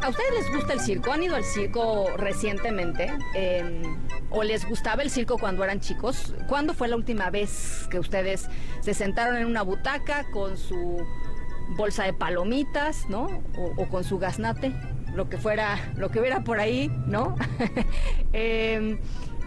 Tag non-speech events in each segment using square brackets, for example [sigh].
¿A ustedes les gusta el circo? ¿Han ido al circo recientemente? Eh, ¿O les gustaba el circo cuando eran chicos? ¿Cuándo fue la última vez que ustedes se sentaron en una butaca con su bolsa de palomitas, ¿no? O, con su gaznate, lo que fuera, lo que hubiera por ahí, ¿no? [laughs] eh,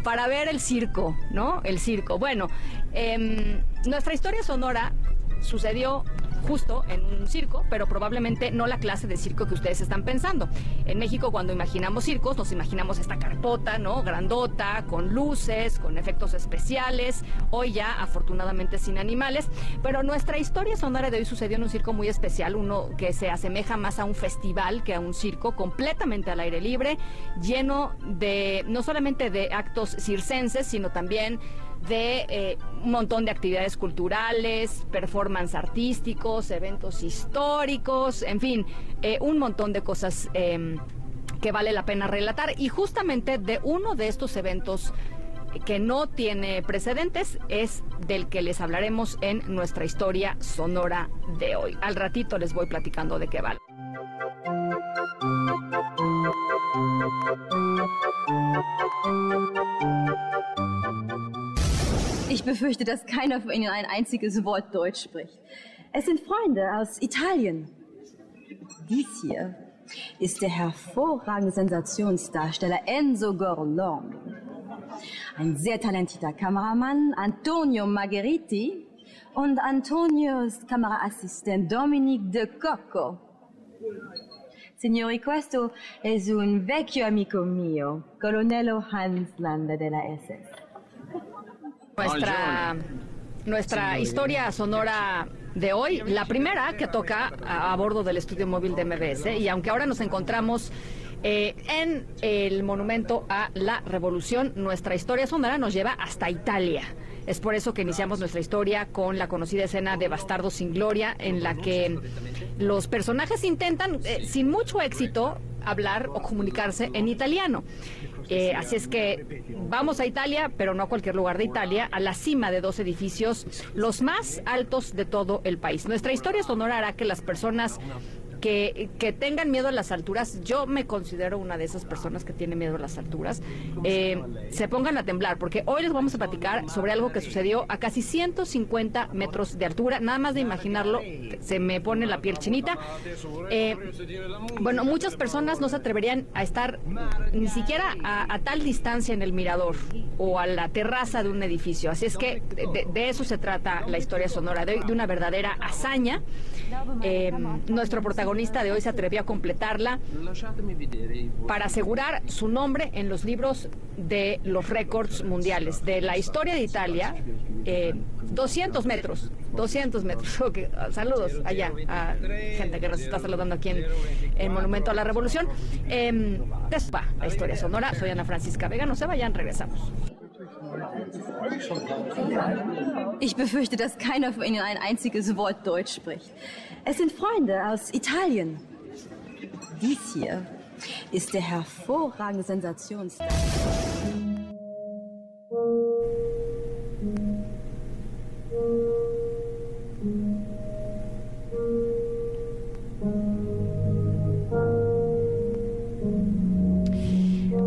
para ver el circo, ¿no? El circo. Bueno, eh, nuestra historia sonora sucedió justo en un circo, pero probablemente no la clase de circo que ustedes están pensando. En México cuando imaginamos circos nos imaginamos esta carpota, ¿no? Grandota, con luces, con efectos especiales, hoy ya afortunadamente sin animales, pero nuestra historia sonora de hoy sucedió en un circo muy especial, uno que se asemeja más a un festival que a un circo, completamente al aire libre, lleno de no solamente de actos circenses, sino también de eh, un montón de actividades culturales, performance artísticos, eventos históricos, en fin, eh, un montón de cosas eh, que vale la pena relatar. Y justamente de uno de estos eventos que no tiene precedentes es del que les hablaremos en nuestra historia sonora de hoy. Al ratito les voy platicando de qué vale. Befürchte, dass keiner von Ihnen ein einziges Wort Deutsch spricht. Es sind Freunde aus Italien. Dies hier ist der hervorragende Sensationsdarsteller Enzo Gorlon. Ein sehr talentierter Kameramann, Antonio Margheriti und Antonios Kameraassistent Dominique De Cocco. Signori, questo è un vecchio amico mio, colonnello Hans Landa della SS. Nuestra, nuestra historia sonora de hoy, la primera que toca a, a bordo del estudio móvil de MBS, y aunque ahora nos encontramos eh, en el monumento a la revolución, nuestra historia sonora nos lleva hasta Italia. Es por eso que iniciamos nuestra historia con la conocida escena de Bastardo sin Gloria, en la que los personajes intentan, eh, sin mucho éxito, hablar o comunicarse en italiano. Eh, así es que vamos a Italia, pero no a cualquier lugar de Italia, a la cima de dos edificios, los más altos de todo el país. Nuestra historia sonora hará que las personas que, tengan miedo a las alturas, yo me considero una de esas personas que tiene miedo a las alturas, eh, se pongan a temblar, porque hoy les vamos a platicar sobre algo que sucedió a casi 150 metros de altura, nada más de imaginarlo, se me pone la piel chinita. Eh, bueno, muchas personas no se atreverían a estar ni siquiera a, tal distancia en el mirador o a la terraza de un edificio, así es que de, de eso se trata la historia sonora, de, de una verdadera hazaña. Eh, nuestro protagonista de hoy se atrevió a completarla para asegurar su nombre en los libros de los récords mundiales de la historia de Italia. Eh, 200 metros, 200 metros. [laughs] Okay. Saludos allá a gente que nos está saludando aquí en el Monumento a la Revolución. Eh, despa, la historia sonora. Soy Ana Francisca Vega. No se vayan, regresamos. Ich befürchte, dass keiner von Ihnen ein einziges Wort Deutsch spricht. Es sind Freunde aus Italien. Dies hier ist der hervorragende Sensationsstar.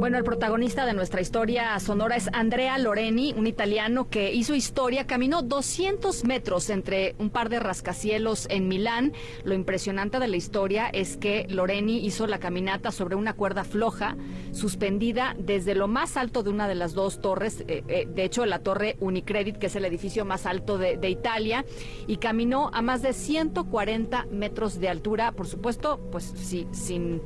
Bueno, el protagonista de nuestra historia sonora es Andrea Loreni, un italiano que hizo historia, caminó 200 metros entre un par de rascacielos en Milán. Lo impresionante de la historia es que Loreni hizo la caminata sobre una cuerda floja, suspendida desde lo más alto de una de las dos torres, eh, eh, de hecho la torre Unicredit, que es el edificio más alto de, de Italia, y caminó a más de 140 metros de altura, por supuesto, pues sí, sin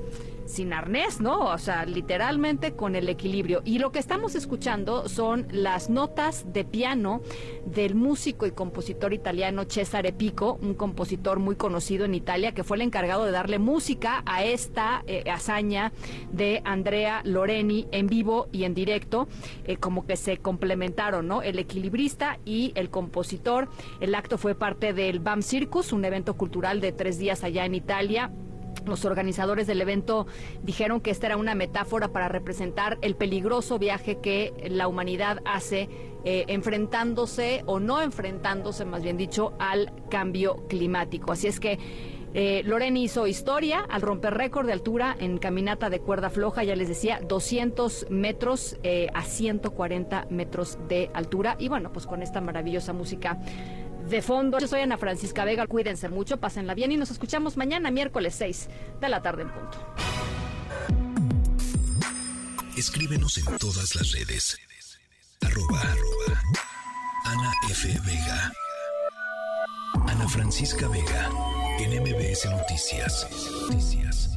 sin arnés, ¿no? O sea, literalmente con el equilibrio. Y lo que estamos escuchando son las notas de piano del músico y compositor italiano Cesare Pico, un compositor muy conocido en Italia, que fue el encargado de darle música a esta eh, hazaña de Andrea Loreni en vivo y en directo, eh, como que se complementaron, ¿no? El equilibrista y el compositor. El acto fue parte del BAM Circus, un evento cultural de tres días allá en Italia los organizadores del evento dijeron que esta era una metáfora para representar el peligroso viaje que la humanidad hace eh, enfrentándose o no enfrentándose, más bien dicho, al cambio climático. Así es que eh, Loreni hizo historia al romper récord de altura en caminata de cuerda floja, ya les decía, 200 metros eh, a 140 metros de altura. Y bueno, pues con esta maravillosa música de fondo. Yo soy Ana Francisca Vega, cuídense mucho, pásenla bien y nos escuchamos mañana, miércoles 6 de la tarde en punto. Escríbenos en todas las redes. Arroba, arroba. Ana F. Vega. Ana Francisca Vega. En MBS Noticias. Noticias.